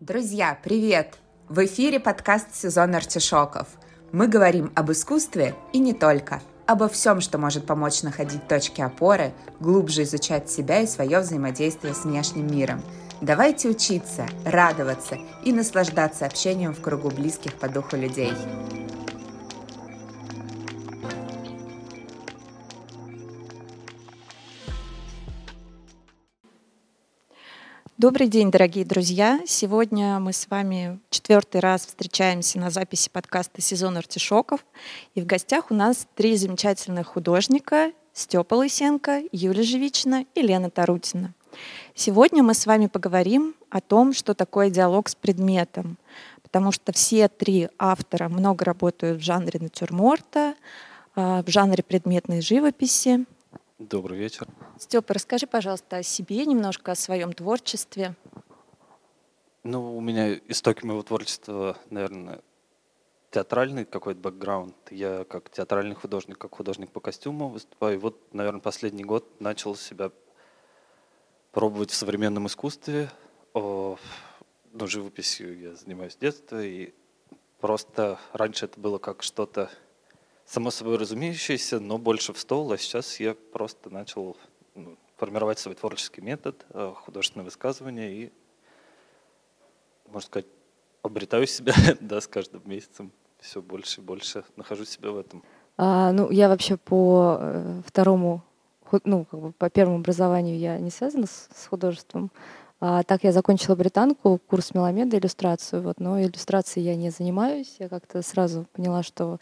Друзья, привет! В эфире подкаст «Сезон артишоков». Мы говорим об искусстве и не только. Обо всем, что может помочь находить точки опоры, глубже изучать себя и свое взаимодействие с внешним миром. Давайте учиться, радоваться и наслаждаться общением в кругу близких по духу людей. Добрый день, дорогие друзья! Сегодня мы с вами четвертый раз встречаемся на записи подкаста «Сезон артишоков». И в гостях у нас три замечательных художника Степа Лысенко, Юлия Живичина и Лена Тарутина. Сегодня мы с вами поговорим о том, что такое диалог с предметом, потому что все три автора много работают в жанре натюрморта, а, в жанре предметной живописи, Добрый вечер. Степа, расскажи, пожалуйста, о себе немножко, о своем творчестве. Ну, у меня истоки моего творчества, наверное, театральный какой-то бэкграунд. Я как театральный художник, как художник по костюму выступаю. И вот, наверное, последний год начал себя пробовать в современном искусстве. О, ну, живописью я занимаюсь с детства, и просто раньше это было как что-то само собой разумеющееся, но больше в стол, а сейчас я просто начал формировать свой творческий метод, э, художественное высказывание и, можно сказать, обретаю себя да, с каждым месяцем все больше и больше нахожу себя в этом. А, ну, я вообще по э, второму, ну, как бы по первому образованию я не связана с, с художеством. А, так я закончила британку, курс меломеда, иллюстрацию, вот, но иллюстрацией я не занимаюсь. Я как-то сразу поняла, что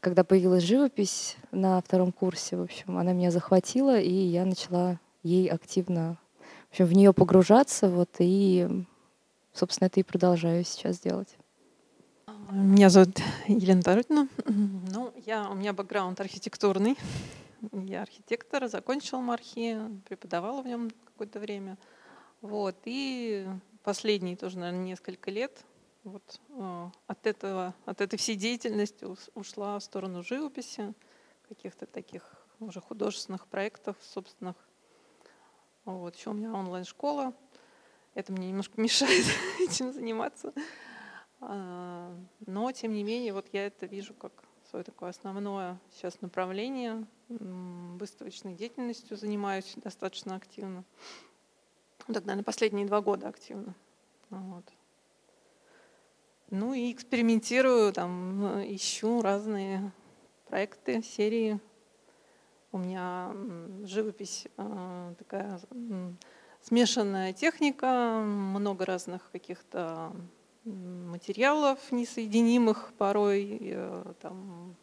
когда появилась живопись на втором курсе, в общем, она меня захватила, и я начала ей активно в, общем, в нее погружаться, вот, и, собственно, это и продолжаю сейчас делать. Меня зовут Елена Тарутина. Ну, я, у меня бэкграунд архитектурный. Я архитектор, закончила МАРХИ, преподавала в нем какое-то время. Вот. И последние тоже, наверное, несколько лет вот э, от этого, от этой всей деятельности ушла в сторону живописи, каких-то таких уже художественных проектов собственных. Вот. Еще у меня онлайн-школа. Это мне немножко мешает этим заниматься. А, но, тем не менее, вот я это вижу как свое такое основное сейчас направление. Выставочной деятельностью занимаюсь достаточно активно. Так, наверное, последние два года активно. Вот. Ну и экспериментирую, там, ищу разные проекты, серии. У меня живопись э, такая смешанная техника, много разных каких-то материалов несоединимых порой, э, там,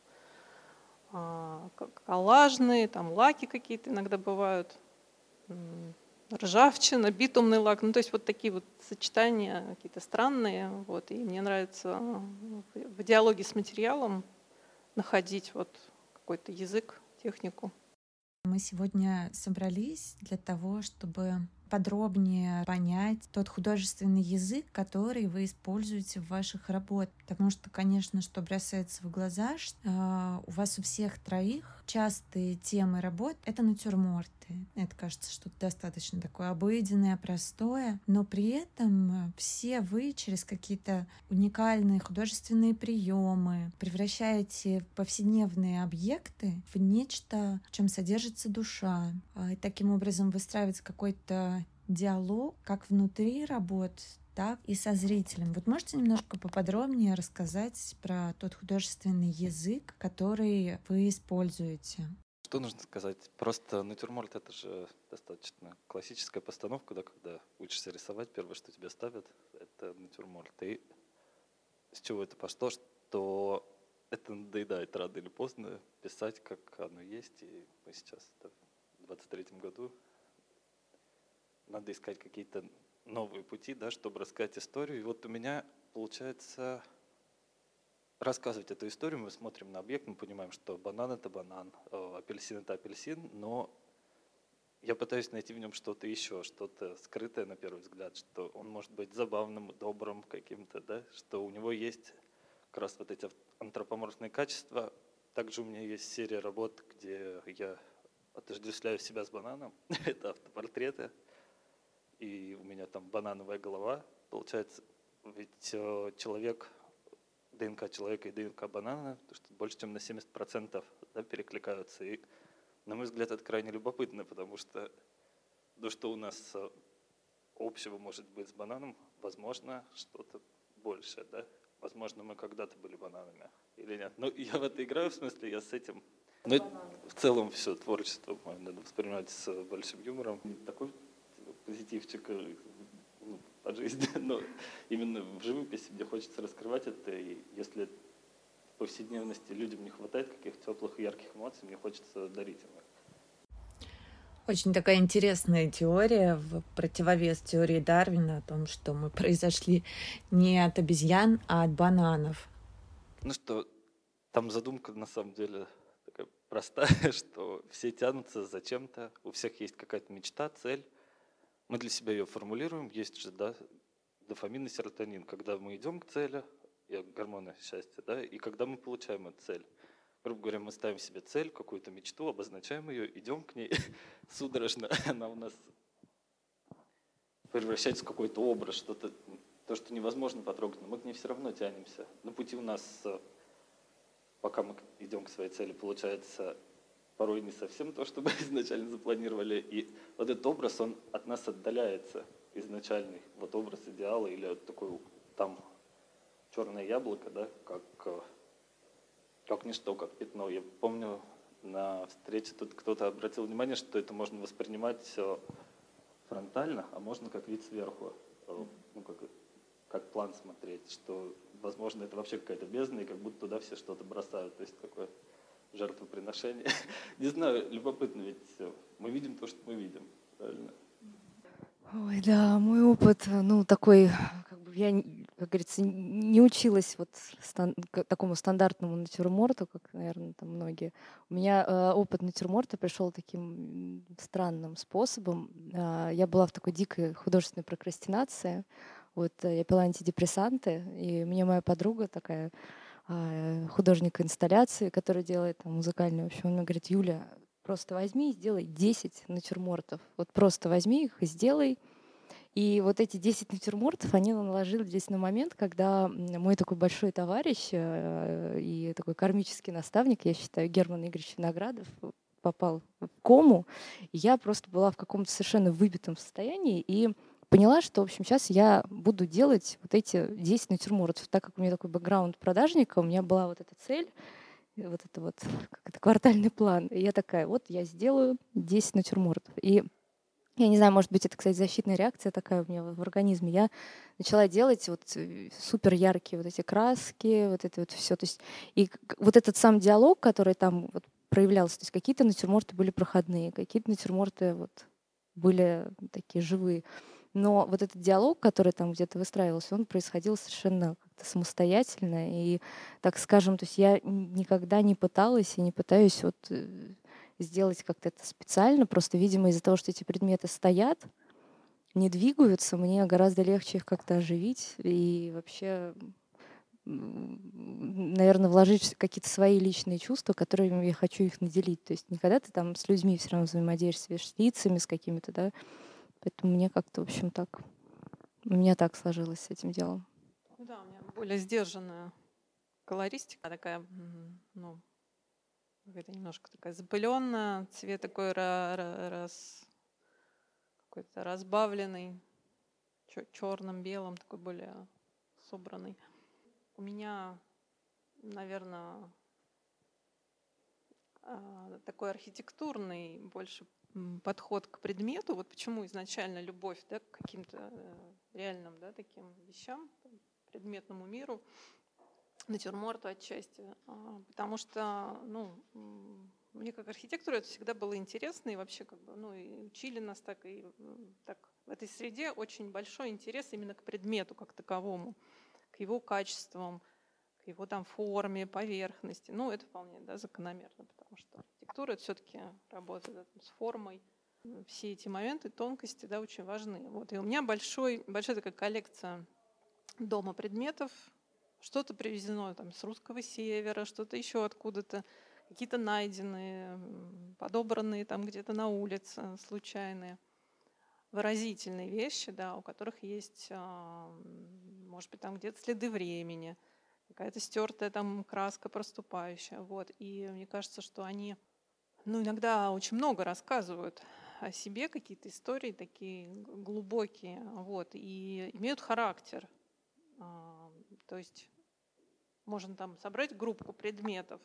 э, коллажные, там лаки какие-то иногда бывают ржавчина, битумный лак. Ну, то есть вот такие вот сочетания какие-то странные. Вот, и мне нравится в диалоге с материалом находить вот какой-то язык, технику. Мы сегодня собрались для того, чтобы подробнее понять тот художественный язык, который вы используете в ваших работах. Потому что, конечно, что бросается в глаза, что, э, у вас у всех троих частые темы работ — это натюрморты. Это кажется что-то достаточно такое обыденное, простое, но при этом все вы через какие-то уникальные художественные приемы превращаете повседневные объекты в нечто, в чем содержится душа. А, и таким образом выстраивается какой-то диалог как внутри работ, так и со зрителем. Вот можете немножко поподробнее рассказать про тот художественный язык, который вы используете? Что нужно сказать? Просто натюрморт — это же достаточно классическая постановка, да, когда учишься рисовать, первое, что тебе ставят, это натюрморт. И с чего это пошло, что это надоедает рано или поздно писать, как оно есть. И мы сейчас в 23 году надо искать какие-то новые пути, да, чтобы рассказать историю. И вот у меня получается рассказывать эту историю. Мы смотрим на объект, мы понимаем, что банан это банан, э, апельсин это апельсин, но я пытаюсь найти в нем что-то еще, что-то скрытое на первый взгляд, что он может быть забавным, добрым каким-то, да, что у него есть как раз вот эти антропоморфные качества. Также у меня есть серия работ, где я отождествляю себя с бананом. это автопортреты и у меня там банановая голова получается, ведь э, человек, ДНК человека и ДНК банана, то, что больше, чем на 70% да, перекликаются. И, на мой взгляд, это крайне любопытно, потому что то, что у нас э, общего может быть с бананом, возможно, что-то большее, да? Возможно, мы когда-то были бананами или нет. Ну, я в это играю, в смысле, я с этим... Но ну, в целом все творчество мое надо воспринимать с большим юмором. Такой позитивчик ну, от жизни, но именно в живописи мне хочется раскрывать это, и если в повседневности людям не хватает каких-то теплых и ярких эмоций, мне хочется дарить им их. Очень такая интересная теория в противовес теории Дарвина о том, что мы произошли не от обезьян, а от бананов. Ну что, там задумка на самом деле такая простая, что все тянутся за чем-то, у всех есть какая-то мечта, цель. Мы для себя ее формулируем, есть же да, дофамин и серотонин, когда мы идем к цели, гормоны счастья, да, и когда мы получаем эту цель. Грубо говоря, мы ставим себе цель, какую-то мечту, обозначаем ее, идем к ней судорожно, она у нас превращается в какой-то образ, что-то, то, что невозможно потрогать, но мы к ней все равно тянемся. На пути у нас, э, пока мы идем к своей цели, получается порой не совсем то, что мы изначально запланировали. И вот этот образ, он от нас отдаляется, изначальный, вот образ идеала или вот такой там черное яблоко, да, как э, как ничто, как пятно. Я помню, на встрече тут кто-то обратил внимание, что это можно воспринимать фронтально, а можно как вид сверху, э, ну, как, как план смотреть, что, возможно, это вообще какая-то бездна, и как будто туда все что-то бросают. То есть такое жертвоприношение. Не знаю, любопытно, ведь мы видим то, что мы видим, правильно? Ой, да, мой опыт, ну, такой, как бы я, как говорится, не училась вот стан- такому стандартному натюрморту, как, наверное, там многие. У меня э, опыт натюрморта пришел таким странным способом. Э, я была в такой дикой художественной прокрастинации. Вот э, я пила антидепрессанты, и мне моя подруга такая художник инсталляции, которая делает там музыкальную, в общем, она говорит, Юля, Просто возьми и сделай 10 натюрмортов. Вот просто возьми их и сделай. И вот эти 10 натюрмортов, они наложили здесь на момент, когда мой такой большой товарищ э, и такой кармический наставник, я считаю, Герман Игоревич Виноградов, попал в кому. Я просто была в каком-то совершенно выбитом состоянии и поняла, что, в общем, сейчас я буду делать вот эти 10 натюрмортов. Так как у меня такой бэкграунд продажника, у меня была вот эта цель вот это вот как это, квартальный план. И я такая, вот я сделаю 10 натюрмортов. И я не знаю, может быть, это, кстати, защитная реакция такая у меня в организме. Я начала делать вот э, супер яркие вот эти краски, вот это вот все. То есть, и вот этот сам диалог, который там вот проявлялся, то есть какие-то натюрморты были проходные, какие-то натюрморты вот были такие живые. Но вот этот диалог, который там где-то выстраивался, он происходил совершенно как-то самостоятельно. И, так скажем, то есть я никогда не пыталась и не пытаюсь вот э, сделать как-то это специально. Просто, видимо, из-за того, что эти предметы стоят, не двигаются, мне гораздо легче их как-то оживить и вообще наверное, вложить какие-то свои личные чувства, которыми я хочу их наделить. То есть никогда ты там с людьми все равно взаимодействуешь, с лицами, с какими-то, да, Поэтому мне как-то, в общем, так, у меня так сложилось с этим делом. Ну да, у меня более сдержанная колористика, такая, ну, какая-то немножко такая запыленная, цвет такой раз, какой-то разбавленный, черным, белым, такой более собранный. У меня, наверное, а, такой архитектурный больше подход к предмету, вот почему изначально любовь да, к каким-то э, реальным да, таким вещам, предметному миру, натюрморту отчасти. А, потому что, ну, мне как архитектору это всегда было интересно, и вообще как бы, ну, и учили нас так, и так в этой среде очень большой интерес именно к предмету как таковому, к его качествам, его там форме, поверхности. Ну, это вполне да, закономерно, потому что архитектура это все-таки работает с формой. Все эти моменты, тонкости, да, очень важны. Вот. И у меня большой, большая такая коллекция дома предметов. Что-то привезено там, с русского севера, что-то еще откуда-то, какие-то найденные, подобранные там где-то на улице, случайные. выразительные вещи, да, у которых есть, а, может быть, там где-то следы времени, какая-то стертая там краска проступающая. Вот. И мне кажется, что они ну, иногда очень много рассказывают о себе, какие-то истории такие глубокие, вот, и имеют характер. А, то есть можно там собрать группу предметов,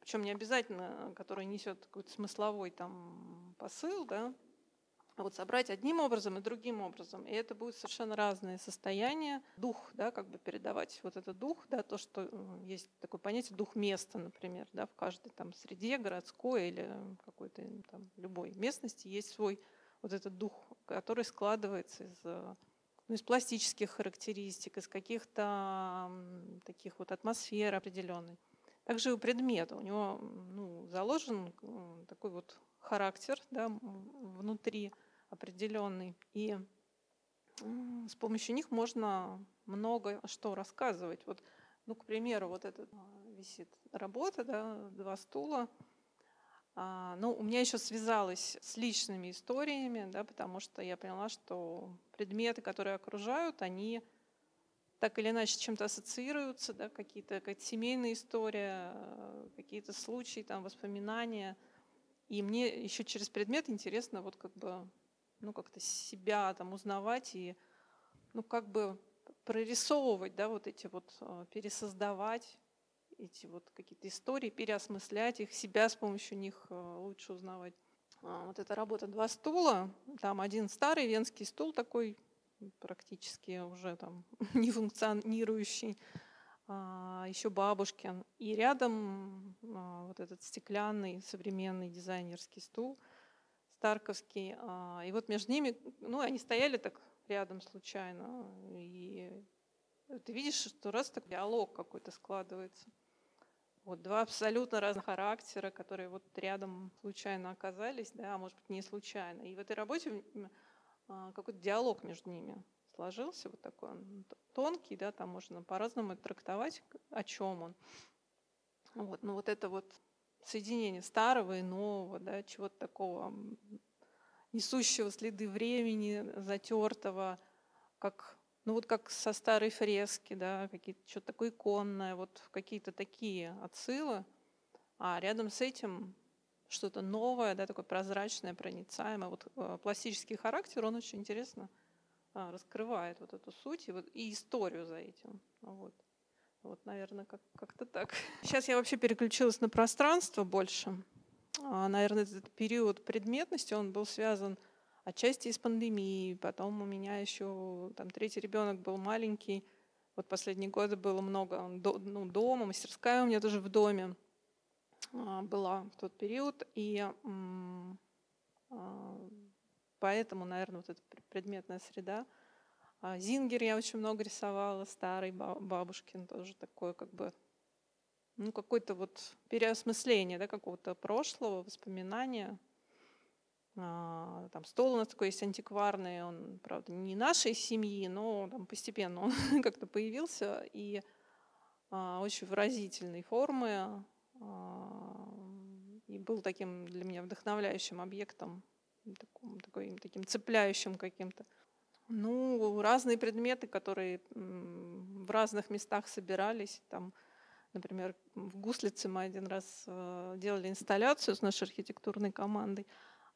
причем не обязательно, который несет какой-то смысловой там посыл, да, вот собрать одним образом и другим образом. И это будет совершенно разные состояния. Дух, да, как бы передавать вот этот дух, да, то, что есть такое понятие дух места, например, да, в каждой там среде, городской или какой-то там любой местности есть свой вот этот дух, который складывается из, ну, из пластических характеристик, из каких-то таких вот атмосфер определенной. Также и у предмета, у него ну, заложен такой вот характер да, внутри определенный. И с помощью них можно много что рассказывать. Вот, ну, к примеру, вот эта висит работа, да, два стула. А, ну, у меня еще связалось с личными историями, да, потому что я поняла, что предметы, которые окружают, они так или иначе чем-то ассоциируются, да, какие-то как семейные истории, какие-то случаи, там, воспоминания. И мне еще через предмет интересно вот как бы ну, как-то себя там узнавать и, ну, как бы прорисовывать, да, вот эти вот, а, пересоздавать эти вот какие-то истории, переосмыслять их, себя с помощью них а, лучше узнавать. А, вот эта работа «Два стула», там один старый венский стул такой, практически уже там не функционирующий, еще бабушкин. И рядом вот этот стеклянный современный дизайнерский стул – Старковский. А, и вот между ними, ну, они стояли так рядом случайно. И ты видишь, что раз так диалог какой-то складывается. Вот два абсолютно разных характера, которые вот рядом случайно оказались, да, а может быть не случайно. И в этой работе а, какой-то диалог между ними сложился, вот такой он тонкий, да, там можно по-разному трактовать, о чем он. Вот, но вот это вот соединение старого и нового, да, чего-то такого несущего следы времени, затертого, как, ну вот как со старой фрески, да, какие-то, что-то такое иконное, вот какие-то такие отсылы, а рядом с этим что-то новое, да, такое прозрачное, проницаемое. Вот э, пластический характер, он очень интересно раскрывает вот эту суть и, вот, и историю за этим. Вот. Вот, наверное, как- как-то так. Сейчас я вообще переключилась на пространство больше. А, наверное, этот период предметности, он был связан отчасти с пандемией. Потом у меня еще там третий ребенок был маленький. Вот последние годы было много ну, дома, мастерская у меня тоже в доме а, была в тот период. И а, поэтому, наверное, вот эта предметная среда – а Зингер я очень много рисовала, старый бабушкин тоже такое как бы ну, какое-то вот переосмысление да, какого-то прошлого, воспоминания. А, там стол у нас такой есть антикварный, он, правда, не нашей семьи, но там постепенно он как-то появился, и а, очень выразительной формы, и был таким для меня вдохновляющим объектом, таким, такой, таким цепляющим каким-то. Ну, разные предметы, которые в разных местах собирались. Там, например, в Гуслице мы один раз э, делали инсталляцию с нашей архитектурной командой.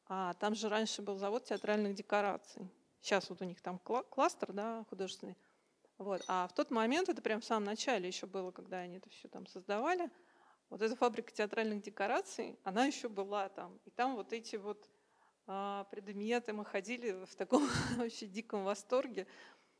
А там же раньше был завод театральных декораций. Сейчас вот у них там кластер да, художественный. Вот. А в тот момент, это прям в самом начале еще было, когда они это все там создавали, вот эта фабрика театральных декораций, она еще была там. И там вот эти вот предметы. Мы ходили в таком вообще диком восторге.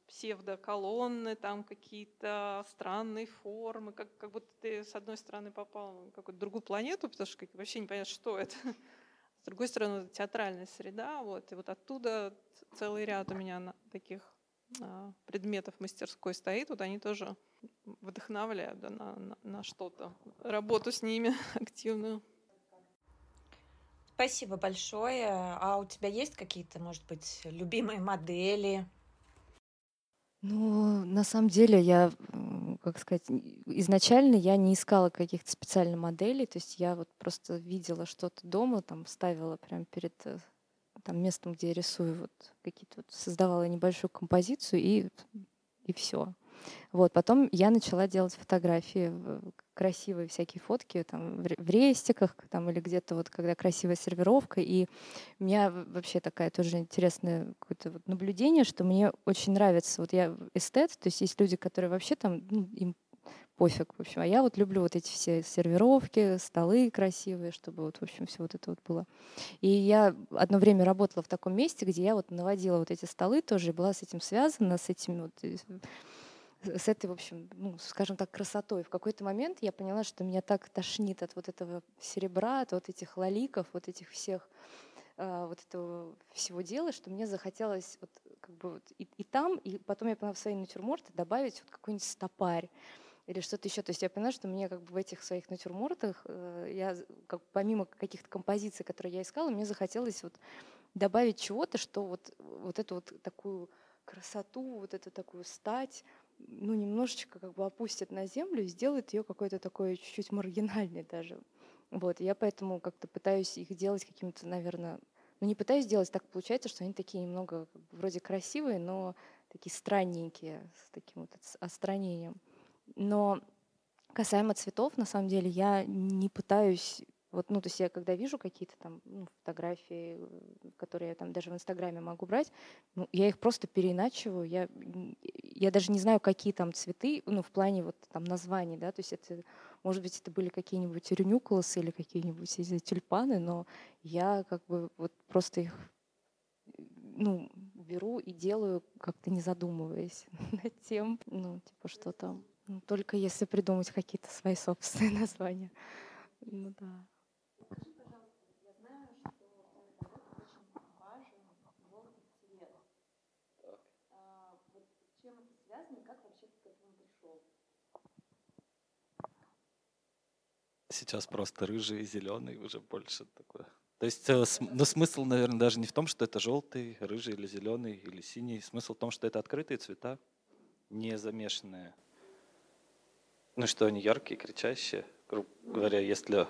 Псевдоколонны, там какие-то странные формы, как, как будто ты с одной стороны попал на какую-то другую планету, потому что вообще не понятно, что это. С другой стороны, театральная среда, вот, и вот оттуда целый ряд у меня таких а, предметов мастерской стоит, вот они тоже вдохновляют да, на, на, на что-то, работу с ними активную. Спасибо большое. А у тебя есть какие-то, может быть, любимые модели? Ну, на самом деле, я, как сказать, изначально я не искала каких-то специальных моделей, то есть я вот просто видела что-то дома, там ставила прямо перед э, там местом, где я рисую, вот какие-то вот создавала небольшую композицию и, и все. Вот, потом я начала делать фотографии, красивые всякие фотки там в рестиках там, или где-то вот когда красивая сервировка. И у меня вообще такая тоже интересное какое-то вот наблюдение, что мне очень нравится, вот я эстет, то есть есть люди, которые вообще там, ну, им пофиг, в общем. А я вот люблю вот эти все сервировки, столы красивые, чтобы вот, в общем, все вот это вот было. И я одно время работала в таком месте, где я вот наводила вот эти столы тоже, была с этим связана, с этими вот с этой, в общем, ну, скажем так, красотой. В какой-то момент я поняла, что меня так тошнит от вот этого серебра, от вот этих лоликов, вот этих всех а, вот этого всего дела, что мне захотелось вот как бы вот и, и там, и потом я поняла в свои натюрморты добавить вот какой-нибудь стопарь или что-то еще. То есть я поняла, что мне как бы в этих своих натюрмортах, э, я как, помимо каких-то композиций, которые я искала, мне захотелось вот добавить чего-то, что вот, вот эту вот такую красоту, вот эту такую стать, ну, немножечко как бы опустит на землю и сделает ее какой-то такой чуть-чуть маргинальной даже. Вот, я поэтому как-то пытаюсь их делать каким-то, наверное, ну, не пытаюсь делать, так получается, что они такие немного как бы, вроде красивые, но такие странненькие, с таким вот отстранением. Но касаемо цветов, на самом деле, я не пытаюсь вот, ну, то есть я когда вижу какие-то там ну, фотографии, которые я там даже в Инстаграме могу брать, ну, я их просто переиначиваю. Я, я даже не знаю, какие там цветы, ну, в плане вот там названий, да, то есть это, может быть, это были какие-нибудь рюнюкулосы или какие-нибудь эти тюльпаны, но я как бы вот просто их ну, беру и делаю, как-то не задумываясь над тем, ну, типа, что там. Ну, только если придумать какие-то свои собственные названия. Ну да. Сейчас просто рыжий и зеленый уже больше такое. То есть, э, ну, смысл, наверное, даже не в том, что это желтый, рыжий или зеленый или синий. Смысл в том, что это открытые цвета, не замешанные ну что они яркие, кричащие. Грубо говоря, если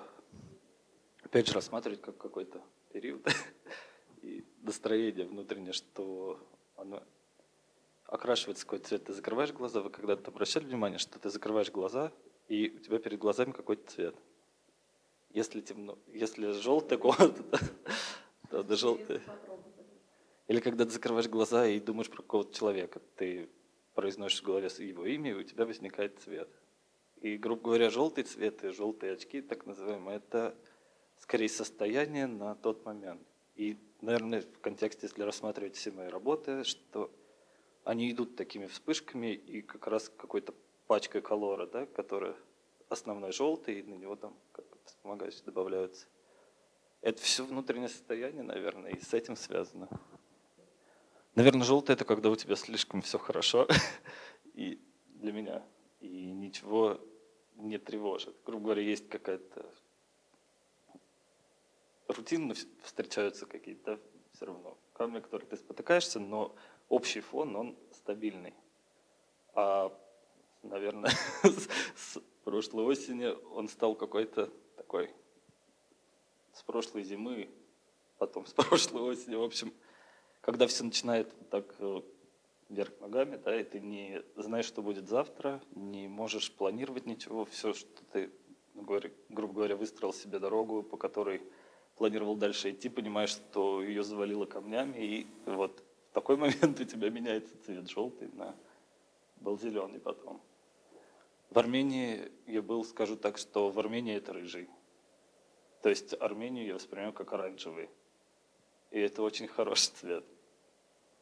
опять же рассматривать как какой-то период и настроение внутреннее, что оно окрашивается какой-то цвет. Ты закрываешь глаза, вы когда-то обращали внимание, что ты закрываешь глаза, и у тебя перед глазами какой-то цвет. Если темно, если желтый комната, то да, желтый. Или когда ты закрываешь глаза и думаешь про какого-то человека, ты произносишь в голове его имя, и у тебя возникает цвет. И, грубо говоря, желтый цвет и желтые очки, так называемые, это скорее состояние на тот момент. И, наверное, в контексте, если рассматривать все мои работы, что они идут такими вспышками и как раз какой-то пачкой колора, да, которая основной желтый, и на него там как вспомогающие добавляются. Это все внутреннее состояние, наверное, и с этим связано. Наверное, желтый это когда у тебя слишком все хорошо, и для меня, и ничего не тревожит. Грубо говоря, есть какая-то рутинно встречаются какие-то все равно камни, которые ты спотыкаешься, но общий фон, он стабильный. А, наверное, с прошлой осени он стал какой-то такой, с прошлой зимы, потом с прошлой осени, в общем, когда все начинает так э, вверх ногами, да, и ты не знаешь, что будет завтра, не можешь планировать ничего, все, что ты, грубо говоря, выстроил себе дорогу, по которой планировал дальше идти, понимаешь, что ее завалило камнями, и вот в такой момент у тебя меняется цвет желтый на был зеленый потом. В Армении я был, скажу так, что в Армении это рыжий. То есть Армению я воспринимаю как оранжевый. И это очень хороший цвет.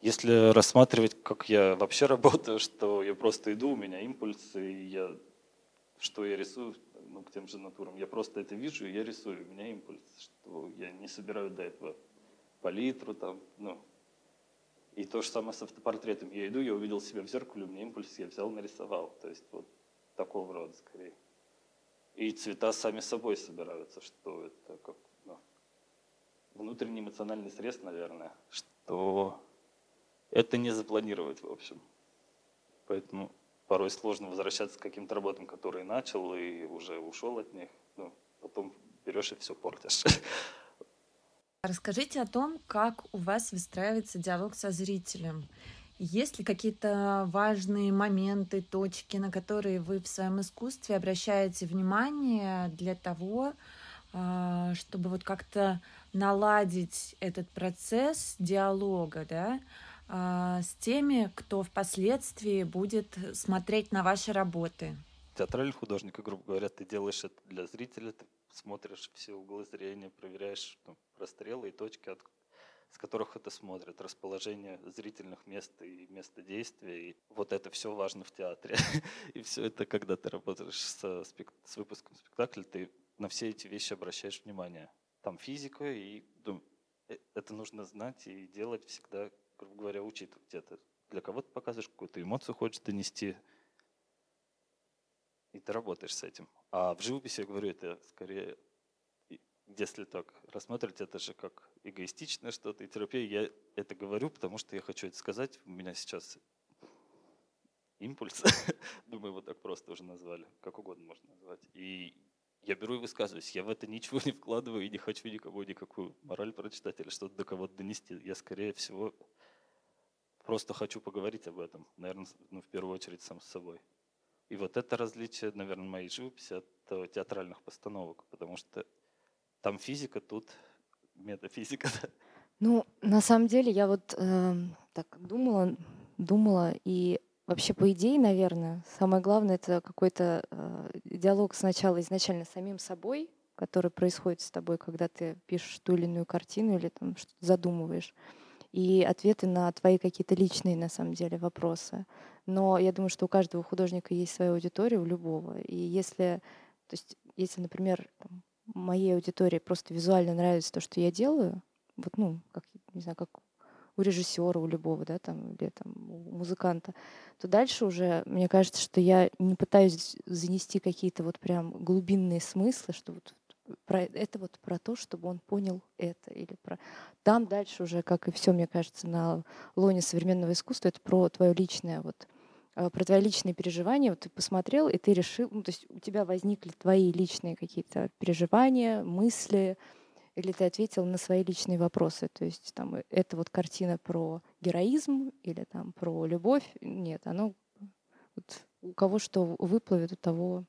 Если рассматривать, как я вообще работаю, что я просто иду, у меня импульсы, и я, что я рисую, ну, к тем же натурам, я просто это вижу, и я рисую, у меня импульс, что я не собираю до этого палитру, там, ну, и то же самое с автопортретом. Я иду, я увидел себя в зеркале, у меня импульс, я взял, нарисовал. То есть вот такого рода скорее. И цвета сами собой собираются, что это как ну, внутренний эмоциональный срез, наверное, что это не запланировать, в общем. Поэтому порой сложно возвращаться к каким-то работам, которые начал и уже ушел от них. Ну, потом берешь и все портишь. Расскажите о том, как у вас выстраивается диалог со зрителем. Есть ли какие-то важные моменты, точки, на которые вы в своем искусстве обращаете внимание для того, а, чтобы вот как-то наладить этот процесс диалога, да, а, с теми, кто впоследствии будет смотреть на ваши работы? Театральный художник, грубо говоря, ты делаешь это для зрителя, ты смотришь все углы зрения, проверяешь ну, расстрелы и точки, с которых это смотрят, расположение зрительных мест и места действия. И вот это все важно в театре. И все это, когда ты работаешь с, с выпуском спектакля, ты на все эти вещи обращаешь внимание. Там физика, и ну, это нужно знать и делать всегда, грубо говоря, учитывать это. Для кого-то показываешь какую-то эмоцию, хочешь донести, и ты работаешь с этим. А в живописи, я говорю, это скорее, если так рассматривать, это же как эгоистичное что-то. И терапия, я это говорю, потому что я хочу это сказать. У меня сейчас импульс, думаю, вот так просто уже назвали, как угодно можно назвать. И я беру и высказываюсь. Я в это ничего не вкладываю и не хочу никому никакую мораль прочитать или что-то до кого-то донести. Я, скорее всего, просто хочу поговорить об этом. Наверное, ну, в первую очередь сам с собой. И вот это различие, наверное, моей живописи от театральных постановок, потому что там физика, тут метафизика. Ну, на самом деле, я вот э, так думала, думала, и вообще, по идее, наверное, самое главное это какой-то э, диалог сначала изначально с самим собой, который происходит с тобой, когда ты пишешь ту или иную картину или там что-то задумываешь, и ответы на твои какие-то личные, на самом деле, вопросы. Но я думаю, что у каждого художника есть своя аудитория, у любого. И если, то есть, если, например, моей аудитории просто визуально нравится то, что я делаю, вот, ну, как, не знаю, как у режиссера, у любого, да, там, или там, у музыканта, то дальше уже, мне кажется, что я не пытаюсь занести какие-то вот прям глубинные смыслы, что вот про это вот про то, чтобы он понял это или про. Там дальше уже, как и все, мне кажется, на лоне современного искусства, это про твое личное вот про твои личные переживания, вот ты посмотрел, и ты решил, ну, то есть у тебя возникли твои личные какие-то переживания, мысли, или ты ответил на свои личные вопросы. То есть там э, это вот картина про героизм или там про любовь. Нет, оно вот, у кого что выплывет, у того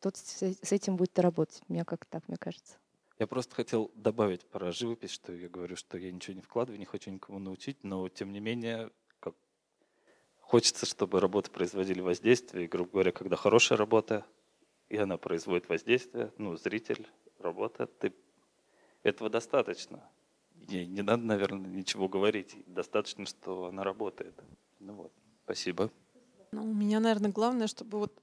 тот с этим будет работать. Мне как так, мне кажется. Я просто хотел добавить про живопись, что я говорю, что я ничего не вкладываю, не хочу никому научить, но тем не менее Хочется, чтобы работы производили воздействие. И, грубо говоря, когда хорошая работа, и она производит воздействие, ну, зритель, работа, ты... этого достаточно. И не надо, наверное, ничего говорить. Достаточно, что она работает. Ну вот, спасибо. Ну, у меня, наверное, главное, чтобы вот,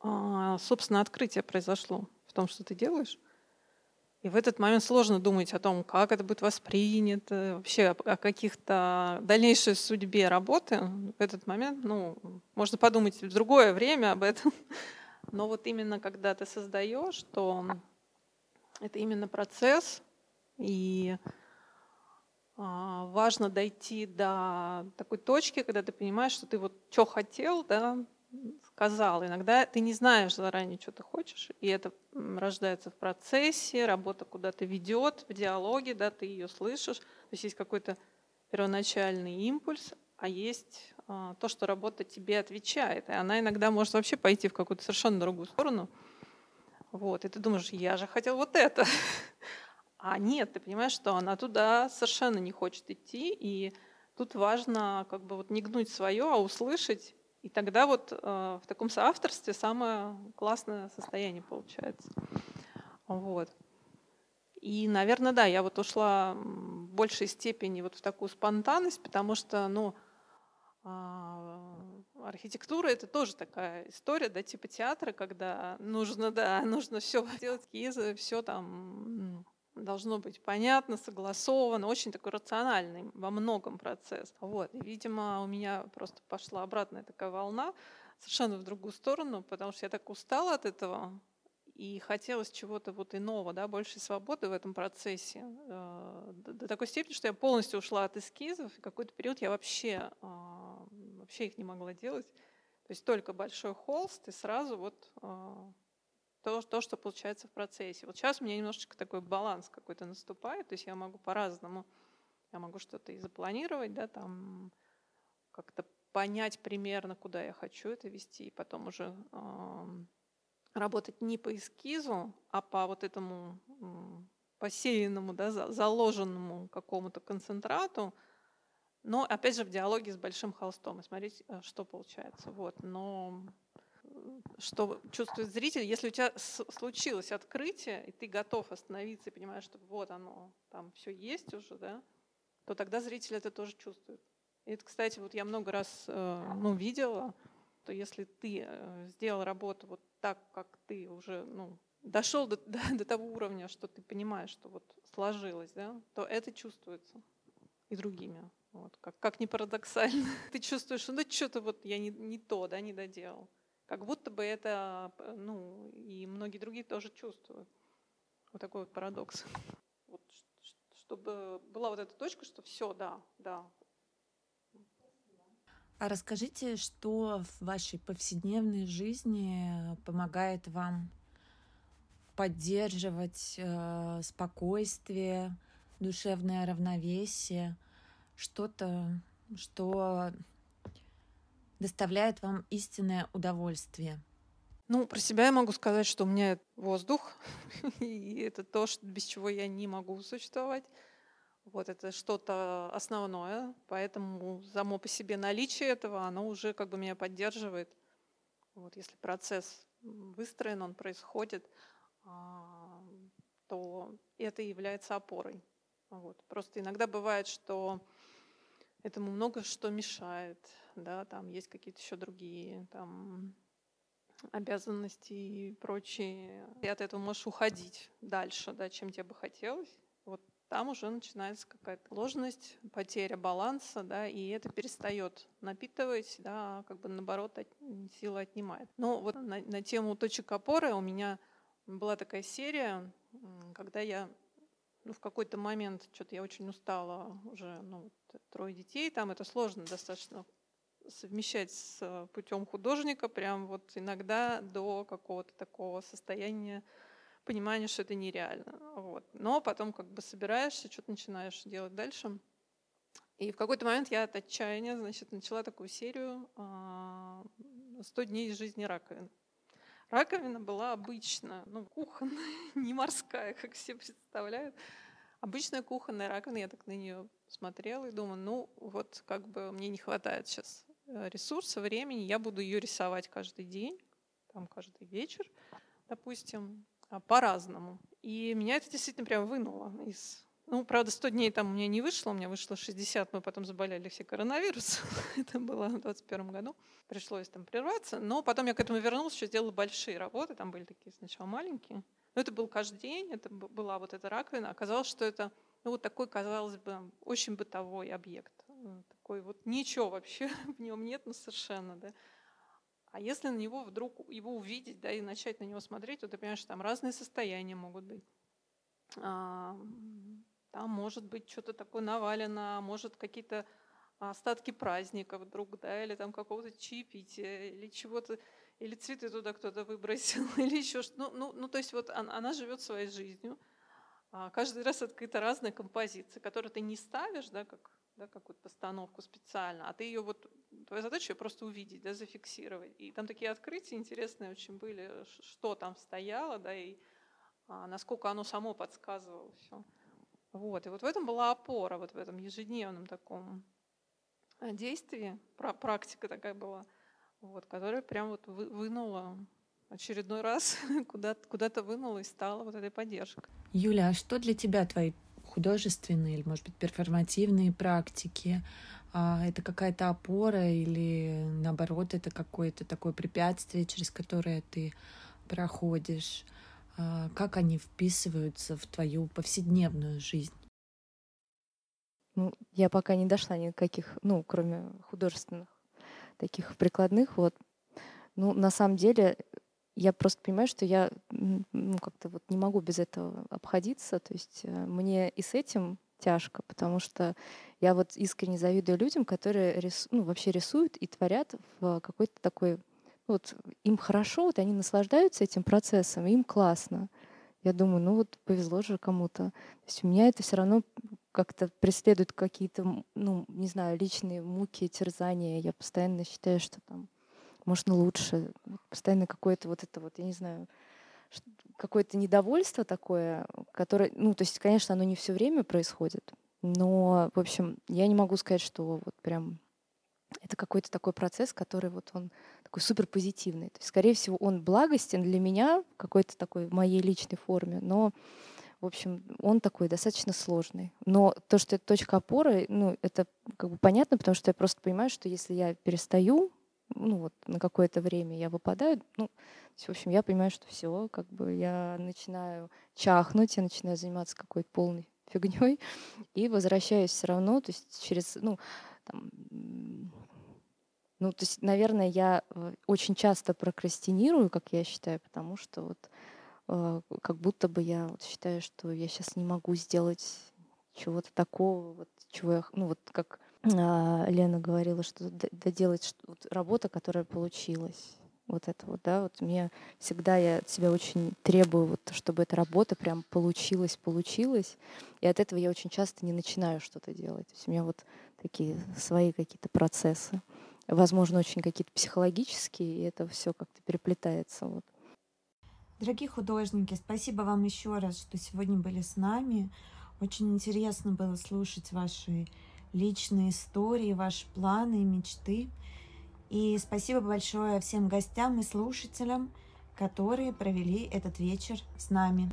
а, собственно, открытие произошло в том, что ты делаешь. И в этот момент сложно думать о том, как это будет воспринято, вообще о каких-то дальнейшей судьбе работы. В этот момент, ну, можно подумать в другое время об этом. Но вот именно когда ты создаешь, то это именно процесс, и а, важно дойти до такой точки, когда ты понимаешь, что ты вот что хотел, да, сказал. Иногда ты не знаешь заранее, что ты хочешь, и это рождается в процессе, работа куда-то ведет, в диалоге, да, ты ее слышишь. То есть есть какой-то первоначальный импульс, а есть а, то, что работа тебе отвечает. И она иногда может вообще пойти в какую-то совершенно другую сторону. Вот, и ты думаешь, я же хотел вот это. А нет, ты понимаешь, что она туда совершенно не хочет идти, и тут важно как бы вот не гнуть свое, а услышать и тогда вот э, в таком соавторстве самое классное состояние получается. Вот. И, наверное, да, я вот ушла в большей степени вот в такую спонтанность, потому что, ну, а, архитектура это тоже такая история, да, типа театра, когда нужно, да, нужно все делать эскизы, все там должно быть понятно, согласовано, очень такой рациональный во многом процесс. Вот. И, видимо, у меня просто пошла обратная такая волна, совершенно в другую сторону, потому что я так устала от этого, и хотелось чего-то вот иного, да, большей свободы в этом процессе. Э, до такой степени, что я полностью ушла от эскизов, и какой-то период я вообще, а, вообще их не могла делать. То есть только большой холст, и сразу вот а, то, то, что получается в процессе. Вот сейчас у меня немножечко такой баланс какой-то наступает, то есть я могу по-разному, я могу что-то и запланировать, да, там как-то понять примерно, куда я хочу это вести, и потом уже э, работать не по эскизу, а по вот этому э, посеянному, да, заложенному какому-то концентрату, но опять же в диалоге с большим холстом и смотреть, э, что получается. Вот. Но что чувствует зритель, если у тебя случилось открытие, и ты готов остановиться и понимаешь, что вот оно, там все есть уже, да, то тогда зритель это тоже чувствует. И это, кстати, вот я много раз э, ну, видела, что если ты э, сделал работу вот так, как ты уже ну, дошел до, до, до того уровня, что ты понимаешь, что вот сложилось, да, то это чувствуется и другими. Вот, как, как ни парадоксально. Ты чувствуешь, что ну что-то вот я не, не то, да, не доделал. Как будто бы это, ну, и многие другие тоже чувствуют. Вот такой вот парадокс. Вот, чтобы была вот эта точка, что все, да, да. А расскажите, что в вашей повседневной жизни помогает вам поддерживать э, спокойствие, душевное равновесие, что-то, что доставляет вам истинное удовольствие? Ну, про себя я могу сказать, что у меня воздух, и это то, без чего я не могу существовать. Вот это что-то основное, поэтому само по себе наличие этого, оно уже как бы меня поддерживает. Вот если процесс выстроен, он происходит, а, то это является опорой. Вот. Просто иногда бывает, что этому много что мешает, да, там есть какие-то еще другие там обязанности и прочие. И от этого можешь уходить дальше, да, чем тебе бы хотелось. Вот там уже начинается какая-то ложность, потеря баланса, да, и это перестает напитывать, да, как бы наоборот от, силы отнимает. Но вот на, на тему точек опоры у меня была такая серия, когда я ну, в какой-то момент что-то я очень устала уже, ну, трое детей, там это сложно достаточно совмещать с э, путем художника, прям вот иногда до какого-то такого состояния понимания, что это нереально. Вот. Но потом как бы собираешься, что-то начинаешь делать дальше. И в какой-то момент я от отчаяния, значит, начала такую серию «100 дней из жизни раковины». Раковина была обычная, ну, кухонная, не морская, как все представляют. Обычная кухонная раковина, я так на нее смотрела и думаю, ну, вот как бы мне не хватает сейчас ресурса, времени, я буду ее рисовать каждый день, там каждый вечер, допустим, а, по-разному. И меня это действительно прям вынуло из ну, правда, 100 дней там у меня не вышло, у меня вышло 60, мы потом заболели все коронавирусом. Это было в 2021 году. Пришлось там прерваться. Но потом я к этому вернулась, еще сделала большие работы. Там были такие сначала маленькие. Но это был каждый день, это была вот эта раковина. Оказалось, что это ну, вот такой, казалось бы, очень бытовой объект. Такой вот ничего вообще в нем нет, ну совершенно, да. А если на него вдруг его увидеть, да, и начать на него смотреть, то ты понимаешь, что там разные состояния могут быть а, там может быть что-то такое навалено, может какие-то остатки праздника вдруг, да, или там какого-то чаепития, или чего-то, или цветы туда кто-то выбросил, или еще что-то. Ну, ну, ну, то есть вот она, она живет своей жизнью. А каждый раз какая-то разная композиция, которую ты не ставишь, да, как да, какую-то постановку специально, а ты ее вот, твоя задача ее просто увидеть, да, зафиксировать. И там такие открытия интересные очень были, что там стояло, да, и а, насколько оно само подсказывало все. Вот. И вот в этом была опора, вот в этом ежедневном таком э, действии, практика такая была, вот, которая прям вот вынула очередной раз куда-то куда вынула и стала вот этой поддержкой. Юля, а что для тебя твои художественные или, может быть, перформативные практики? А это какая-то опора или, наоборот, это какое-то такое препятствие, через которое ты проходишь? А, как они вписываются в твою повседневную жизнь? Ну, я пока не дошла ни до каких, ну, кроме художественных, таких прикладных, вот. Ну, на самом деле, я просто понимаю, что я ну, как-то вот не могу без этого обходиться. То есть э, мне и с этим тяжко, потому что я вот искренне завидую людям, которые рис, ну, вообще рисуют и творят в какой-то такой вот им хорошо, вот они наслаждаются этим процессом, им классно. Я думаю, ну вот повезло же кому-то. То есть у меня это все равно как-то преследует какие-то, ну, не знаю, личные муки, терзания. Я постоянно считаю, что там можно лучше. Постоянно какое-то вот это вот, я не знаю, какое-то недовольство такое, которое, ну, то есть, конечно, оно не все время происходит, но, в общем, я не могу сказать, что вот прям это какой-то такой процесс, который вот он такой супер позитивный. То есть, скорее всего, он благостен для меня в какой-то такой моей личной форме, но в общем, он такой достаточно сложный. Но то, что это точка опоры, ну, это как бы понятно, потому что я просто понимаю, что если я перестаю, ну вот на какое-то время я выпадаю, ну, в общем, я понимаю, что все, как бы я начинаю чахнуть, я начинаю заниматься какой-то полной фигней и возвращаюсь все равно, то есть через, ну, там, ну, то есть, наверное, я э, очень часто прокрастинирую, как я считаю, потому что вот э, как будто бы я вот считаю, что я сейчас не могу сделать чего-то такого, вот, чего я, ну, вот как Лена говорила, что доделать что, вот, работа, которая получилась. Вот это вот, да, вот мне всегда я от себя очень требую, вот, чтобы эта работа прям получилась, получилась. И от этого я очень часто не начинаю что-то делать. То есть у меня вот такие свои какие-то процессы. Возможно, очень какие-то психологические, и это все как-то переплетается. Вот. Дорогие художники, спасибо вам еще раз, что сегодня были с нами. Очень интересно было слушать ваши личные истории, ваши планы и мечты. И спасибо большое всем гостям и слушателям, которые провели этот вечер с нами.